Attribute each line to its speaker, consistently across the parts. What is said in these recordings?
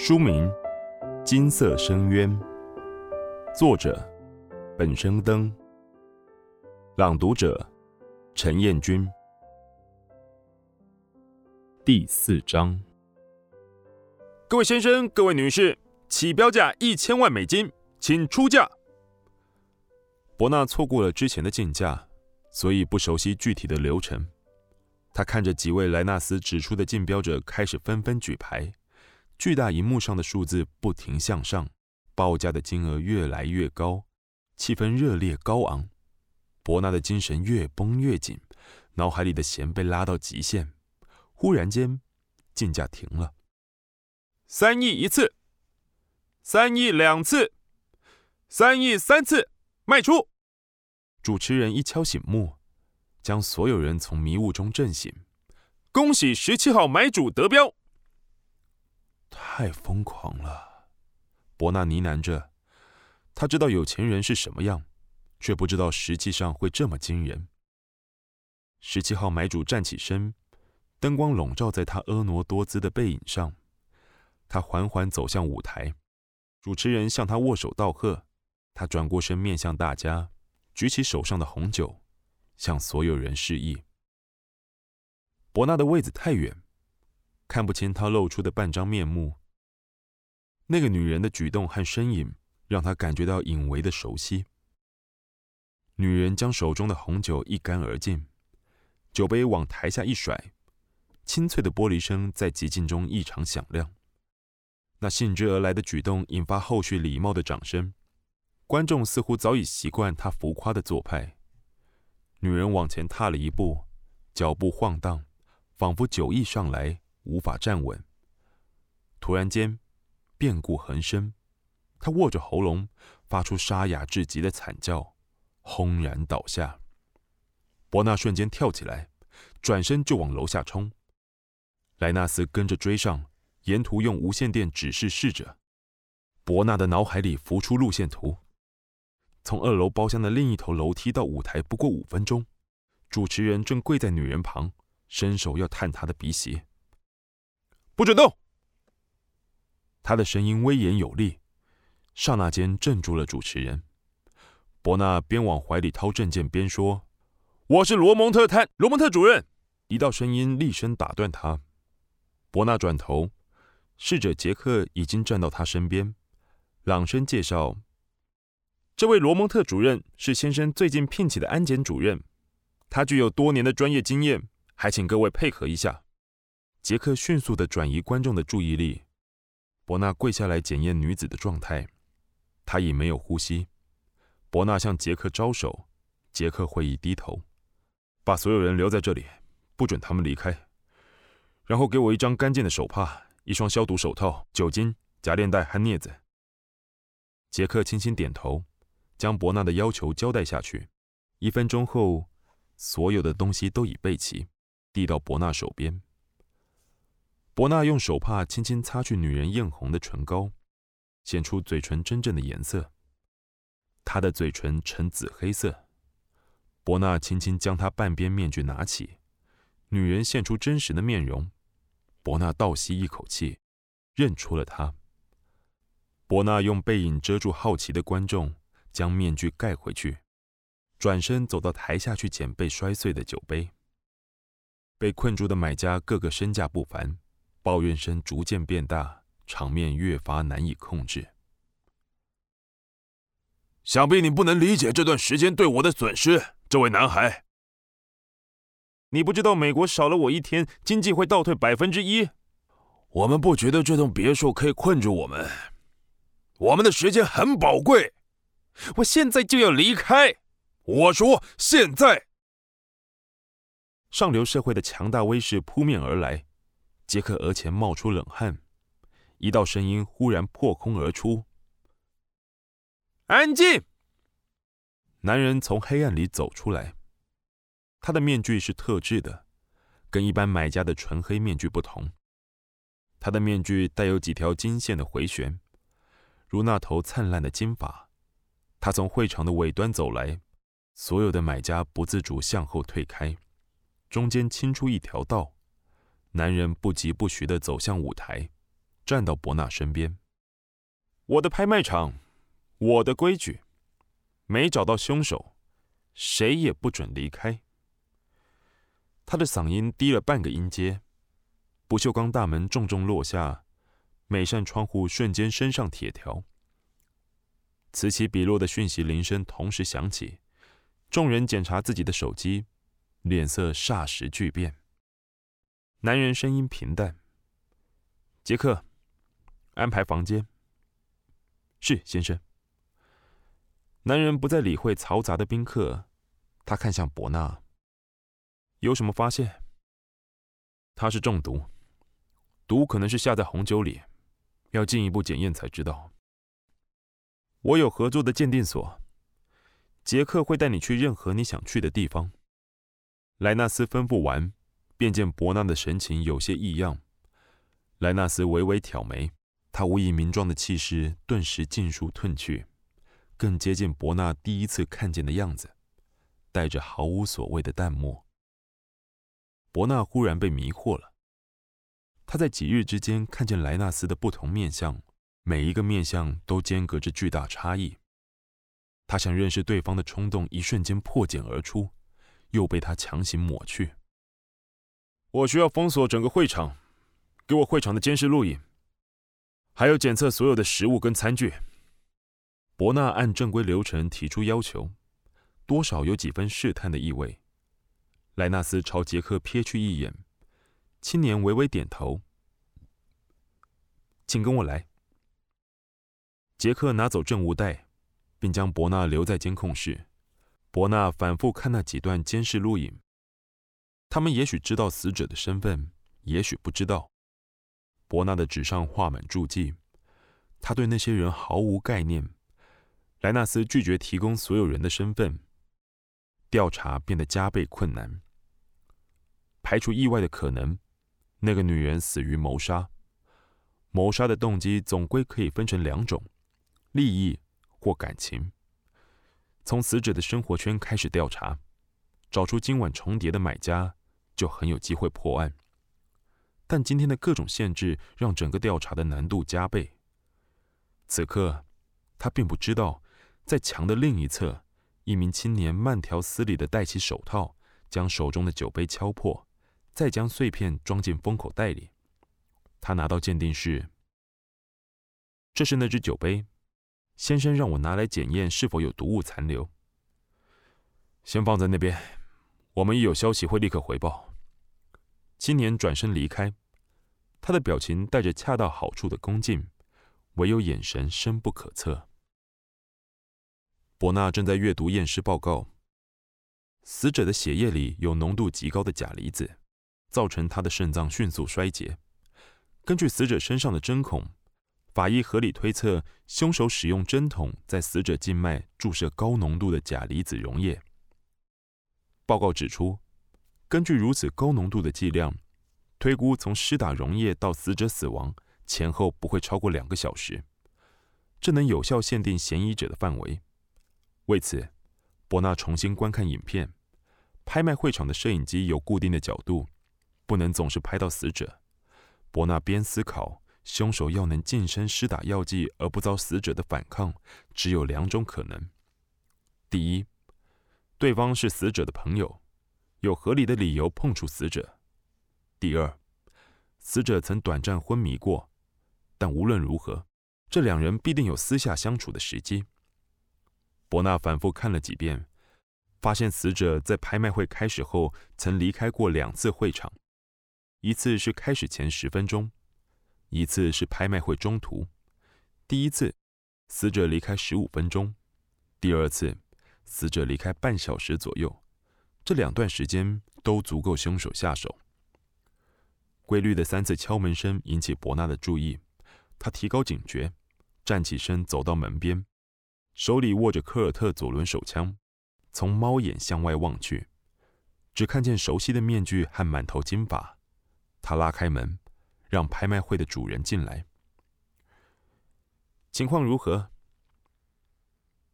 Speaker 1: 书名《金色深渊》，作者本生灯，朗读者陈彦君。第四章，各位先生、各位女士，起标价一千万美金，请出价。伯纳错过了之前的竞价，所以不熟悉具体的流程。他看着几位莱纳斯指出的竞标者开始纷纷举牌。巨大荧幕上的数字不停向上，报价的金额越来越高，气氛热烈高昂。伯纳的精神越绷越紧，脑海里的弦被拉到极限。忽然间，竞价停了。三亿一次，三亿两次，三亿三次，卖出！主持人一敲醒木，将所有人从迷雾中震醒。恭喜十七号买主得标！太疯狂了，伯纳呢喃着。他知道有钱人是什么样，却不知道实际上会这么惊人。十七号买主站起身，灯光笼罩在他婀娜多姿的背影上。他缓缓走向舞台，主持人向他握手道贺。他转过身面向大家，举起手上的红酒，向所有人示意。伯纳的位子太远。看不清他露出的半张面目。那个女人的举动和身影让他感觉到隐微的熟悉。女人将手中的红酒一干而尽，酒杯往台下一甩，清脆的玻璃声在寂静中异常响亮。那兴致而来的举动引发后续礼貌的掌声。观众似乎早已习惯她浮夸的做派。女人往前踏了一步，脚步晃荡，仿佛酒意上来。无法站稳。突然间，变故横生，他握着喉咙，发出沙哑至极的惨叫，轰然倒下。伯纳瞬间跳起来，转身就往楼下冲。莱纳斯跟着追上，沿途用无线电指示侍者。伯纳的脑海里浮出路线图：从二楼包厢的另一头楼梯到舞台不过五分钟。主持人正跪在女人旁，伸手要探她的鼻息。不准动！他的声音威严有力，刹那间镇住了主持人。伯纳边往怀里掏证件边说：“我是罗蒙特探，罗蒙特主任。”一道声音厉声打断他。伯纳转头，侍者杰克已经站到他身边，朗声介绍：“这位罗蒙特主任是先生最近聘请的安检主任，他具有多年的专业经验，还请各位配合一下。”杰克迅速的转移观众的注意力。伯纳跪下来检验女子的状态，她已没有呼吸。伯纳向杰克招手，杰克会意低头，把所有人留在这里，不准他们离开。然后给我一张干净的手帕，一双消毒手套，酒精、夹链带和镊子。杰克轻轻点头，将伯纳的要求交代下去。一分钟后，所有的东西都已备齐，递到伯纳手边。伯纳用手帕轻轻擦去女人艳红的唇膏，显出嘴唇真正的颜色。她的嘴唇呈紫黑色。伯纳轻轻将她半边面具拿起，女人现出真实的面容。伯纳倒吸一口气，认出了她。伯纳用背影遮住好奇的观众，将面具盖回去，转身走到台下去捡被摔碎的酒杯。被困住的买家个个身价不凡。抱怨声逐渐变大，场面越发难以控制。
Speaker 2: 想必你不能理解这段时间对我的损失，这位男孩。
Speaker 1: 你不知道美国少了我一天，经济会倒退百分之一。
Speaker 2: 我们不觉得这栋别墅可以困住我们，我们的时间很宝贵。
Speaker 1: 我现在就要离开。
Speaker 2: 我说现在。
Speaker 1: 上流社会的强大威势扑面而来。杰克额前冒出冷汗，一道声音忽然破空而出：“安静！”男人从黑暗里走出来，他的面具是特制的，跟一般买家的纯黑面具不同。他的面具带有几条金线的回旋，如那头灿烂的金发。他从会场的尾端走来，所有的买家不自主向后退开，中间清出一条道。男人不疾不徐地走向舞台，站到伯纳身边。我的拍卖场，我的规矩，没找到凶手，谁也不准离开。他的嗓音低了半个音阶，不锈钢大门重重落下，每扇窗户瞬间升上铁条。此起彼落的讯息铃声同时响起，众人检查自己的手机，脸色霎时巨变。男人声音平淡：“杰克，安排房间。”“是，先生。”男人不再理会嘈杂的宾客，他看向伯纳。有什么发现？他是中毒，毒可能是下在红酒里，要进一步检验才知道。我有合作的鉴定所，杰克会带你去任何你想去的地方。莱纳斯吩咐完，便见伯纳的神情有些异样。莱纳斯微微挑眉，他无以名状的气势顿时尽数褪去，更接近伯纳第一次看见的样子，带着毫无所谓的淡漠。伯纳忽然被迷惑了。他在几日之间看见莱纳斯的不同面相，每一个面相都间隔着巨大差异。他想认识对方的冲动一瞬间破茧而出，又被他强行抹去。我需要封锁整个会场，给我会场的监视录影，还有检测所有的食物跟餐具。伯纳按正规流程提出要求，多少有几分试探的意味。莱纳斯朝杰克瞥去一眼，青年微微点头，请跟我来。杰克拿走证物袋，并将伯纳留在监控室。伯纳反复看那几段监视录影，他们也许知道死者的身份，也许不知道。伯纳的纸上画满注记，他对那些人毫无概念。莱纳斯拒绝提供所有人的身份，调查变得加倍困难。排除意外的可能，那个女人死于谋杀。谋杀的动机总归可以分成两种：利益或感情。从死者的生活圈开始调查，找出今晚重叠的买家，就很有机会破案。但今天的各种限制让整个调查的难度加倍。此刻，他并不知道，在墙的另一侧，一名青年慢条斯理的戴起手套，将手中的酒杯敲破。再将碎片装进封口袋里，他拿到鉴定室。这是那只酒杯，先生让我拿来检验是否有毒物残留。先放在那边，我们一有消息会立刻回报。青年转身离开，他的表情带着恰到好处的恭敬，唯有眼神深不可测。伯纳正在阅读验尸报告，死者的血液里有浓度极高的钾离子。造成他的肾脏迅速衰竭。根据死者身上的针孔，法医合理推测，凶手使用针筒在死者静脉注射高浓度的钾离子溶液。报告指出，根据如此高浓度的剂量，推估从施打溶液到死者死亡前后不会超过两个小时，这能有效限定嫌疑者的范围。为此，伯纳重新观看影片，拍卖会场的摄影机有固定的角度。不能总是拍到死者。伯纳边思考，凶手要能近身施打药剂而不遭死者的反抗，只有两种可能：第一，对方是死者的朋友，有合理的理由碰触死者；第二，死者曾短暂昏迷过，但无论如何，这两人必定有私下相处的时机。伯纳反复看了几遍，发现死者在拍卖会开始后曾离开过两次会场。一次是开始前十分钟，一次是拍卖会中途。第一次，死者离开十五分钟；第二次，死者离开半小时左右。这两段时间都足够凶手下手。规律的三次敲门声引起伯纳的注意，他提高警觉，站起身走到门边，手里握着科尔特左轮手枪，从猫眼向外望去，只看见熟悉的面具和满头金发。他拉开门，让拍卖会的主人进来。情况如何？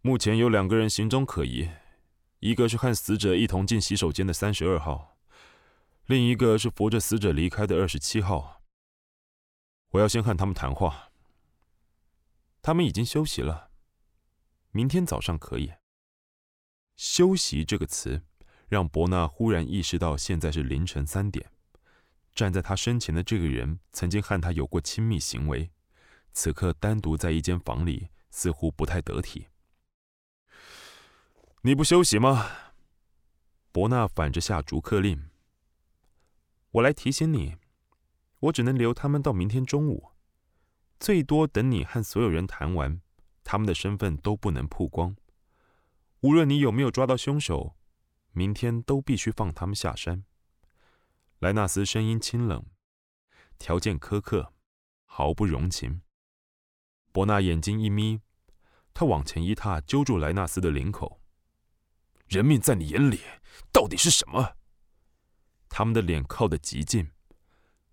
Speaker 1: 目前有两个人行踪可疑，一个是和死者一同进洗手间的三十二号，另一个是扶着死者离开的二十七号。我要先和他们谈话。他们已经休息了，明天早上可以。休息这个词，让伯纳忽然意识到，现在是凌晨三点。站在他身前的这个人，曾经和他有过亲密行为，此刻单独在一间房里，似乎不太得体。你不休息吗？伯纳反着下逐客令。我来提醒你，我只能留他们到明天中午。最多等你和所有人谈完，他们的身份都不能曝光。无论你有没有抓到凶手，明天都必须放他们下山。莱纳斯声音清冷，条件苛刻，毫不容情。伯纳眼睛一眯，他往前一踏，揪住莱纳斯的领口：“
Speaker 2: 人命在你眼里到底是什么？”
Speaker 1: 他们的脸靠得极近，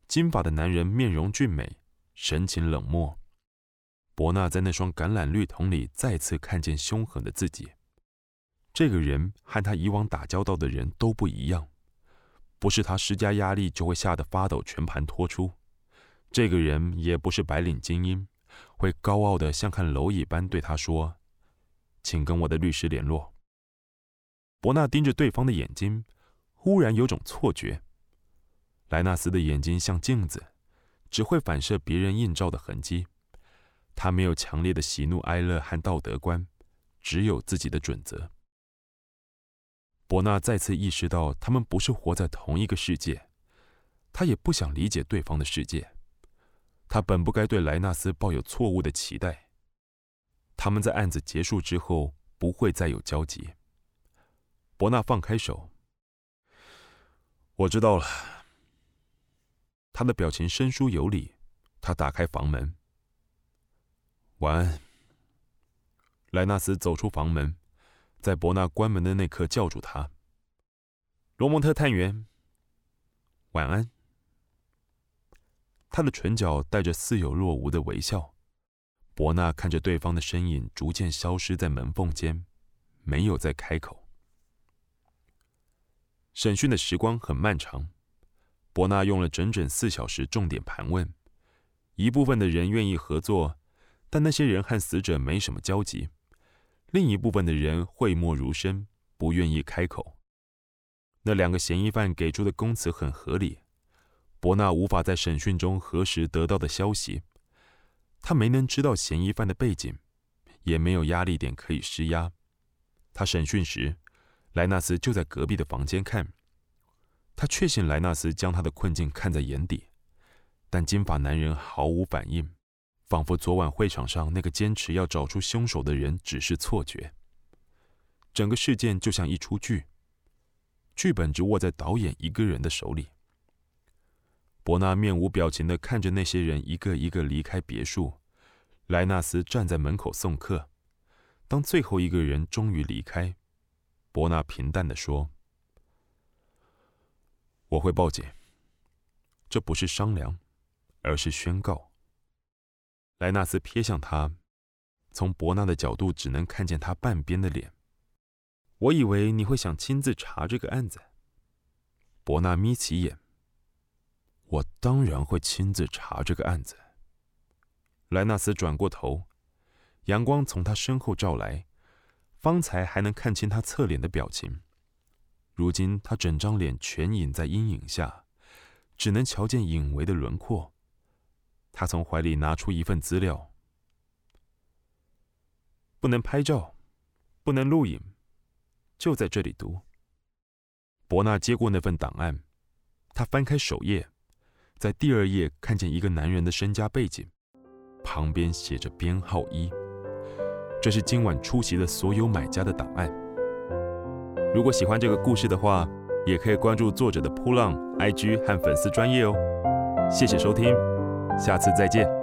Speaker 1: 金发的男人面容俊美。神情冷漠，伯纳在那双橄榄绿瞳里再次看见凶狠的自己。这个人和他以往打交道的人都不一样，不是他施加压力就会吓得发抖、全盘托出。这个人也不是白领精英，会高傲的像看蝼蚁般对他说：“请跟我的律师联络。”伯纳盯着对方的眼睛，忽然有种错觉。莱纳斯的眼睛像镜子。只会反射别人映照的痕迹，他没有强烈的喜怒哀乐和道德观，只有自己的准则。伯纳再次意识到，他们不是活在同一个世界，他也不想理解对方的世界。他本不该对莱纳斯抱有错误的期待。他们在案子结束之后不会再有交集。伯纳放开手，我知道了。他的表情生疏有礼，他打开房门。晚安。莱纳斯走出房门，在伯纳关门的那刻叫住他：“罗蒙特探员，晚安。”他的唇角带着似有若无的微笑。伯纳看着对方的身影逐渐消失在门缝间，没有再开口。审讯的时光很漫长。伯纳用了整整四小时重点盘问，一部分的人愿意合作，但那些人和死者没什么交集；另一部分的人讳莫如深，不愿意开口。那两个嫌疑犯给出的供词很合理，伯纳无法在审讯中核实得到的消息，他没能知道嫌疑犯的背景，也没有压力点可以施压。他审讯时，莱纳斯就在隔壁的房间看。他确信莱纳斯将他的困境看在眼底，但金发男人毫无反应，仿佛昨晚会场上那个坚持要找出凶手的人只是错觉。整个事件就像一出剧，剧本只握在导演一个人的手里。伯纳面无表情的看着那些人一个一个离开别墅，莱纳斯站在门口送客。当最后一个人终于离开，伯纳平淡的说。我会报警。这不是商量，而是宣告。莱纳斯瞥向他，从伯纳的角度只能看见他半边的脸。我以为你会想亲自查这个案子。伯纳眯起眼。我当然会亲自查这个案子。莱纳斯转过头，阳光从他身后照来，方才还能看清他侧脸的表情。如今他整张脸全隐在阴影下，只能瞧见隐微的轮廓。他从怀里拿出一份资料，不能拍照，不能录影，就在这里读。伯纳接过那份档案，他翻开首页，在第二页看见一个男人的身家背景，旁边写着编号一，这是今晚出席的所有买家的档案。如果喜欢这个故事的话，也可以关注作者的扑浪 IG 和粉丝专业哦。谢谢收听，下次再见。